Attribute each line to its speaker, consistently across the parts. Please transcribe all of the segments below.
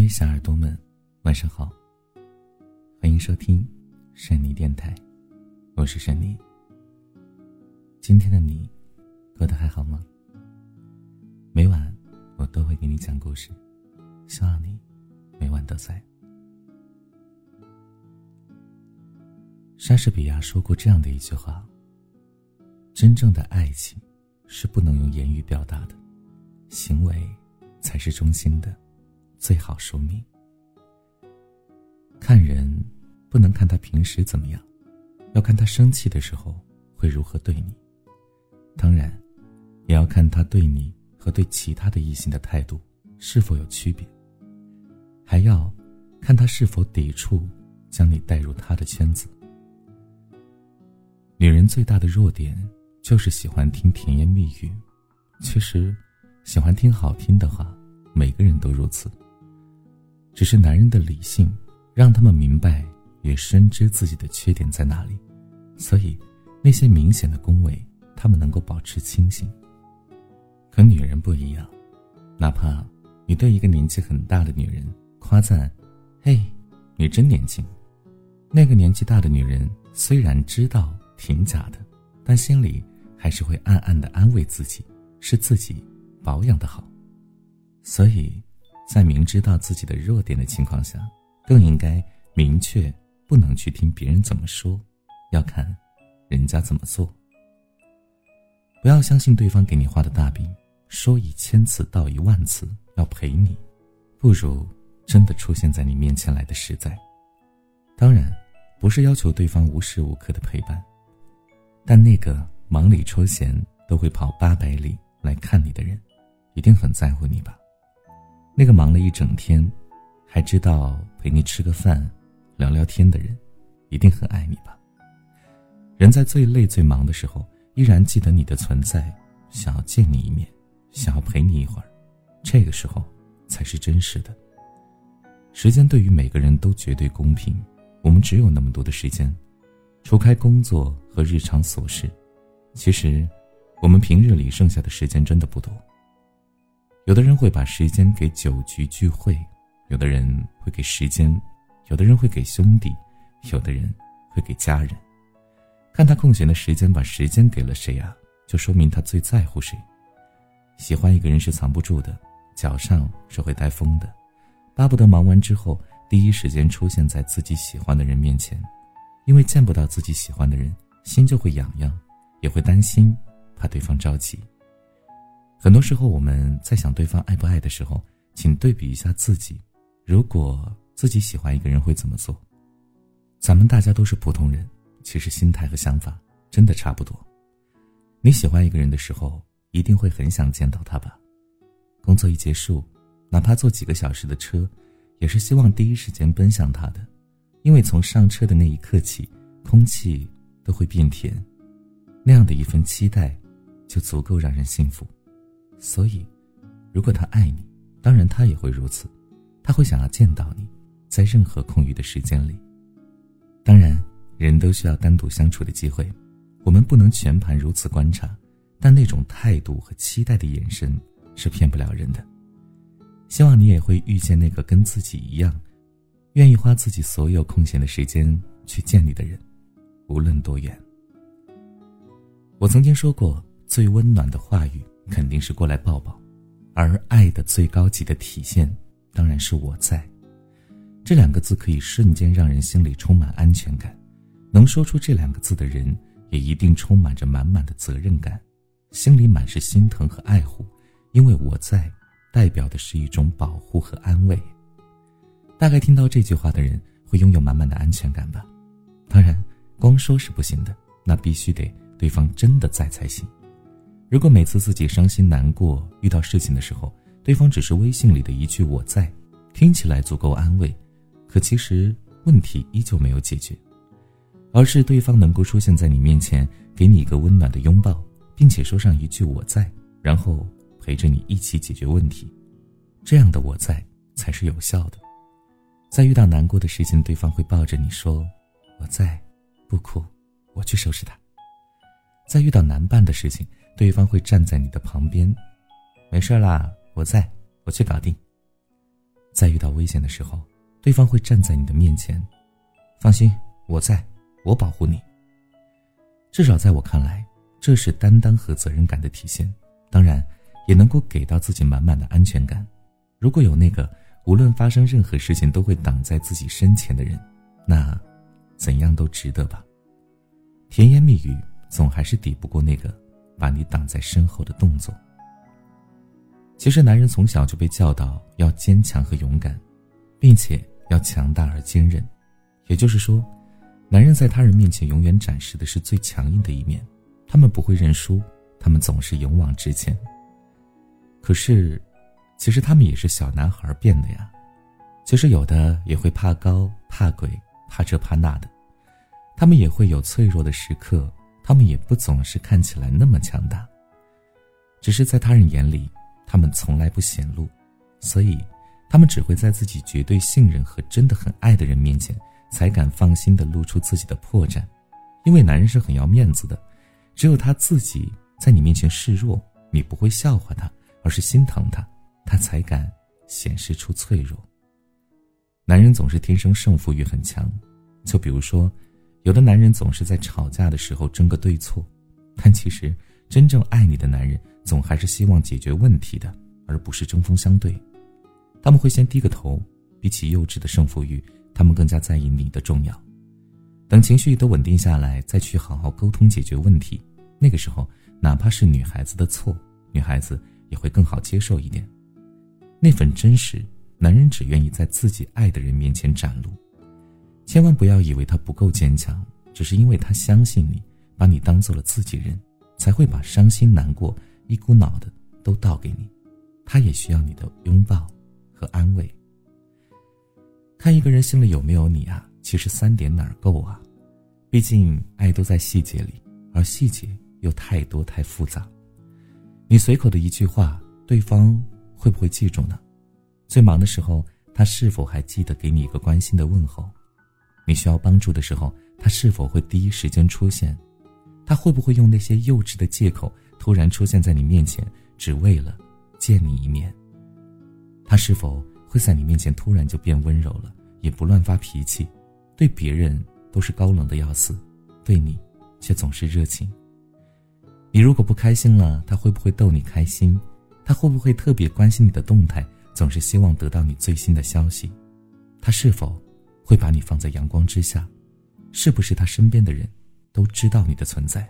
Speaker 1: 位小耳朵们，晚上好，欢迎收听珊妮电台，我是珊妮。今天的你过得还好吗？每晚我都会给你讲故事，希望你每晚都在。莎士比亚说过这样的一句话：“真正的爱情是不能用言语表达的，行为才是中心的。”最好说明。看人不能看他平时怎么样，要看他生气的时候会如何对你。当然，也要看他对你和对其他的异性的态度是否有区别。还要看他是否抵触将你带入他的圈子。女人最大的弱点就是喜欢听甜言蜜语，其实，喜欢听好听的话，每个人都如此。只是男人的理性，让他们明白也深知自己的缺点在哪里，所以那些明显的恭维，他们能够保持清醒。可女人不一样，哪怕你对一个年纪很大的女人夸赞：“嘿，你真年轻。”那个年纪大的女人虽然知道挺假的，但心里还是会暗暗的安慰自己，是自己保养的好。所以。在明知道自己的弱点的情况下，更应该明确不能去听别人怎么说，要看人家怎么做。不要相信对方给你画的大饼，说一千次道一万次要陪你，不如真的出现在你面前来的实在。当然，不是要求对方无时无刻的陪伴，但那个忙里抽闲都会跑八百里来看你的人，一定很在乎你吧。那个忙了一整天，还知道陪你吃个饭、聊聊天的人，一定很爱你吧？人在最累、最忙的时候，依然记得你的存在，想要见你一面，想要陪你一会儿，这个时候才是真实的。时间对于每个人都绝对公平，我们只有那么多的时间，除开工作和日常琐事，其实我们平日里剩下的时间真的不多。有的人会把时间给酒局聚会，有的人会给时间，有的人会给兄弟，有的人会给家人。看他空闲的时间把时间给了谁啊，就说明他最在乎谁。喜欢一个人是藏不住的，脚上是会带风的，巴不得忙完之后第一时间出现在自己喜欢的人面前，因为见不到自己喜欢的人，心就会痒痒，也会担心，怕对方着急。很多时候，我们在想对方爱不爱的时候，请对比一下自己。如果自己喜欢一个人，会怎么做？咱们大家都是普通人，其实心态和想法真的差不多。你喜欢一个人的时候，一定会很想见到他吧？工作一结束，哪怕坐几个小时的车，也是希望第一时间奔向他的，因为从上车的那一刻起，空气都会变甜，那样的一份期待，就足够让人幸福。所以，如果他爱你，当然他也会如此，他会想要见到你，在任何空余的时间里。当然，人都需要单独相处的机会，我们不能全盘如此观察，但那种态度和期待的眼神是骗不了人的。希望你也会遇见那个跟自己一样，愿意花自己所有空闲的时间去见你的人，无论多远。我曾经说过，最温暖的话语。肯定是过来抱抱，而爱的最高级的体现，当然是我在。这两个字可以瞬间让人心里充满安全感，能说出这两个字的人，也一定充满着满满的责任感，心里满是心疼和爱护，因为我在，代表的是一种保护和安慰。大概听到这句话的人，会拥有满满的安全感吧。当然，光说是不行的，那必须得对方真的在才行。如果每次自己伤心难过、遇到事情的时候，对方只是微信里的一句“我在”，听起来足够安慰，可其实问题依旧没有解决，而是对方能够出现在你面前，给你一个温暖的拥抱，并且说上一句“我在”，然后陪着你一起解决问题，这样的“我在”才是有效的。在遇到难过的事情，对方会抱着你说：“我在，不哭，我去收拾它。”在遇到难办的事情，对方会站在你的旁边，没事啦，我在，我去搞定。在遇到危险的时候，对方会站在你的面前，放心，我在，我保护你。至少在我看来，这是担当和责任感的体现。当然，也能够给到自己满满的安全感。如果有那个无论发生任何事情都会挡在自己身前的人，那怎样都值得吧。甜言蜜语总还是抵不过那个把你挡在身后的动作。其实，男人从小就被教导要坚强和勇敢，并且要强大而坚韧。也就是说，男人在他人面前永远展示的是最强硬的一面，他们不会认输，他们总是勇往直前。可是，其实他们也是小男孩变的呀。其实有的也会怕高、怕鬼、怕这怕那的，他们也会有脆弱的时刻，他们也不总是看起来那么强大。只是在他人眼里。他们从来不显露，所以，他们只会在自己绝对信任和真的很爱的人面前，才敢放心的露出自己的破绽。因为男人是很要面子的，只有他自己在你面前示弱，你不会笑话他，而是心疼他，他才敢显示出脆弱。男人总是天生胜负欲很强，就比如说，有的男人总是在吵架的时候争个对错，但其实真正爱你的男人。总还是希望解决问题的，而不是针锋相对。他们会先低个头，比起幼稚的胜负欲，他们更加在意你的重要。等情绪都稳定下来，再去好好沟通解决问题。那个时候，哪怕是女孩子的错，女孩子也会更好接受一点。那份真实，男人只愿意在自己爱的人面前展露。千万不要以为他不够坚强，只是因为他相信你，把你当做了自己人，才会把伤心难过。一股脑的都倒给你，他也需要你的拥抱和安慰。看一个人心里有没有你啊，其实三点哪儿够啊？毕竟爱都在细节里，而细节又太多太复杂。你随口的一句话，对方会不会记住呢？最忙的时候，他是否还记得给你一个关心的问候？你需要帮助的时候，他是否会第一时间出现？他会不会用那些幼稚的借口？突然出现在你面前，只为了见你一面。他是否会在你面前突然就变温柔了，也不乱发脾气，对别人都是高冷的要死，对你却总是热情。你如果不开心了，他会不会逗你开心？他会不会特别关心你的动态，总是希望得到你最新的消息？他是否会把你放在阳光之下？是不是他身边的人都知道你的存在？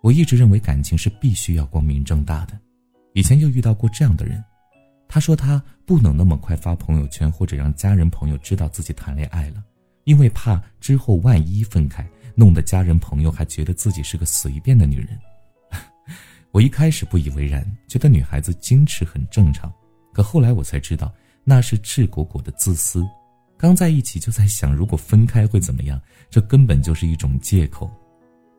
Speaker 1: 我一直认为感情是必须要光明正大的，以前又遇到过这样的人，他说他不能那么快发朋友圈或者让家人朋友知道自己谈恋爱了，因为怕之后万一分开，弄得家人朋友还觉得自己是个随便的女人。我一开始不以为然，觉得女孩子矜持很正常，可后来我才知道那是赤果果的自私。刚在一起就在想如果分开会怎么样，这根本就是一种借口。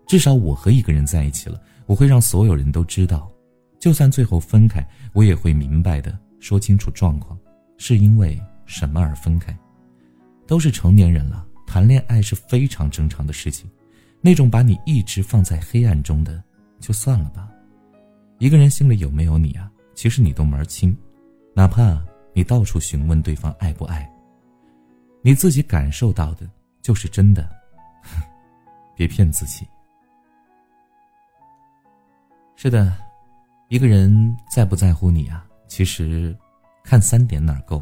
Speaker 1: 至少我和一个人在一起了，我会让所有人都知道，就算最后分开，我也会明白的说清楚状况，是因为什么而分开。都是成年人了，谈恋爱是非常正常的事情。那种把你一直放在黑暗中的，就算了吧。一个人心里有没有你啊？其实你都门儿清，哪怕你到处询问对方爱不爱，你自己感受到的就是真的，别骗自己。是的，一个人在不在乎你啊？其实，看三点哪够？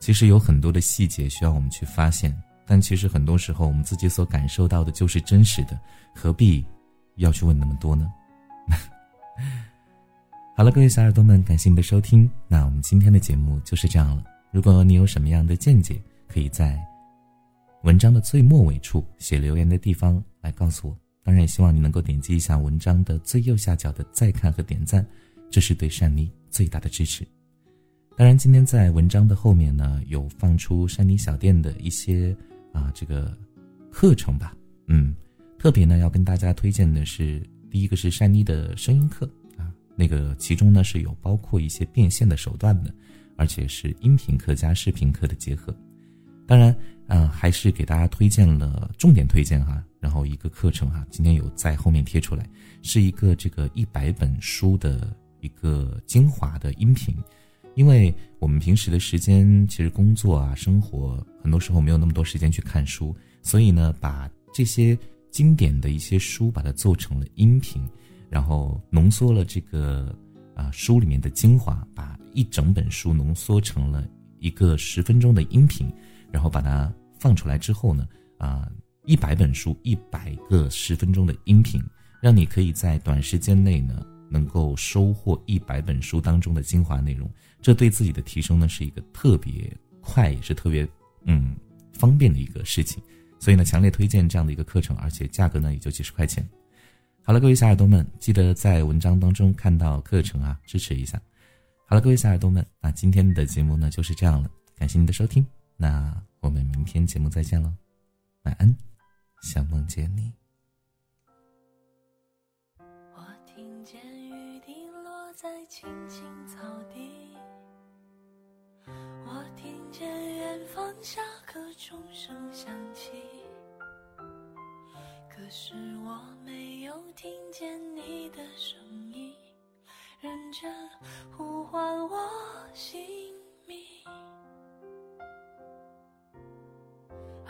Speaker 1: 其实有很多的细节需要我们去发现，但其实很多时候我们自己所感受到的就是真实的，何必要去问那么多呢？好了，各位小耳朵们，感谢你的收听，那我们今天的节目就是这样了。如果你有什么样的见解，可以在文章的最末尾处写留言的地方来告诉我。当然也希望你能够点击一下文章的最右下角的再看和点赞，这是对善妮最大的支持。当然，今天在文章的后面呢，有放出善妮小店的一些啊这个课程吧，嗯，特别呢要跟大家推荐的是，第一个是善妮的声音课啊，那个其中呢是有包括一些变现的手段的，而且是音频课加视频课的结合。当然，嗯，还是给大家推荐了重点推荐哈。然后一个课程哈，今天有在后面贴出来，是一个这个一百本书的一个精华的音频，因为我们平时的时间其实工作啊、生活，很多时候没有那么多时间去看书，所以呢，把这些经典的一些书把它做成了音频，然后浓缩了这个啊书里面的精华，把一整本书浓缩成了一个十分钟的音频，然后把它放出来之后呢，啊，一百本书，一百个十分钟的音频，让你可以在短时间内呢。能够收获一百本书当中的精华内容，这对自己的提升呢是一个特别快也是特别嗯方便的一个事情，所以呢强烈推荐这样的一个课程，而且价格呢也就几十块钱。好了，各位小耳朵们，记得在文章当中看到课程啊，支持一下。好了，各位小耳朵们，那今天的节目呢就是这样了，感谢您的收听，那我们明天节目再见了，晚安，想梦见你。
Speaker 2: 我听见雨滴落在青青草地，我听见远方下课钟声响起，可是我没有听见你的声音，认真呼唤我姓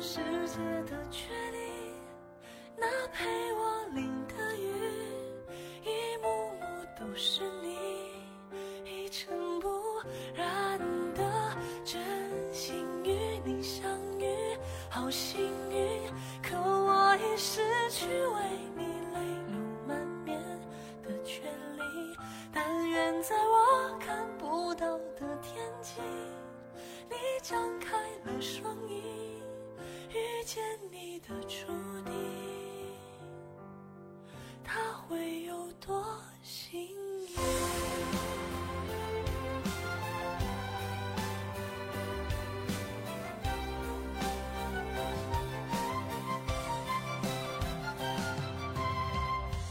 Speaker 2: 是见你的注定，他会有多幸运？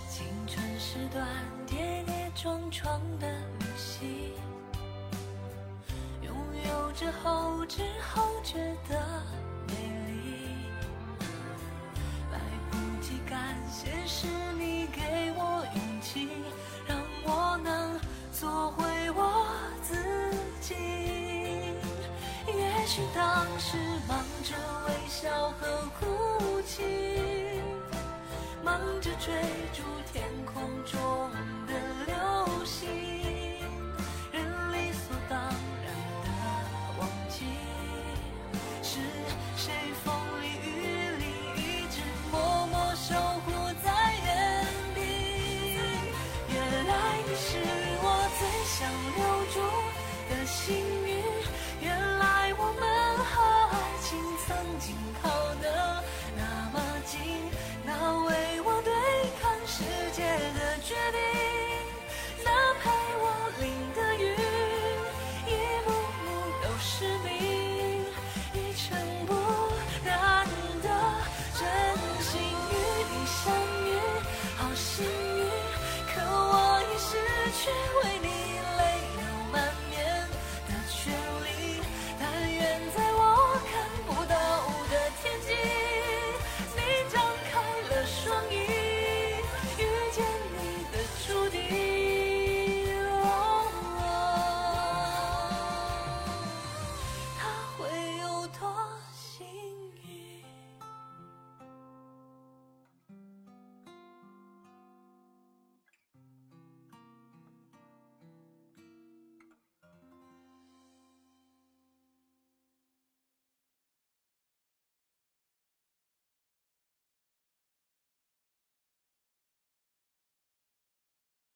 Speaker 2: 青春是段跌跌撞撞的旅行，当时忙着微笑和哭泣，忙着追逐天空。中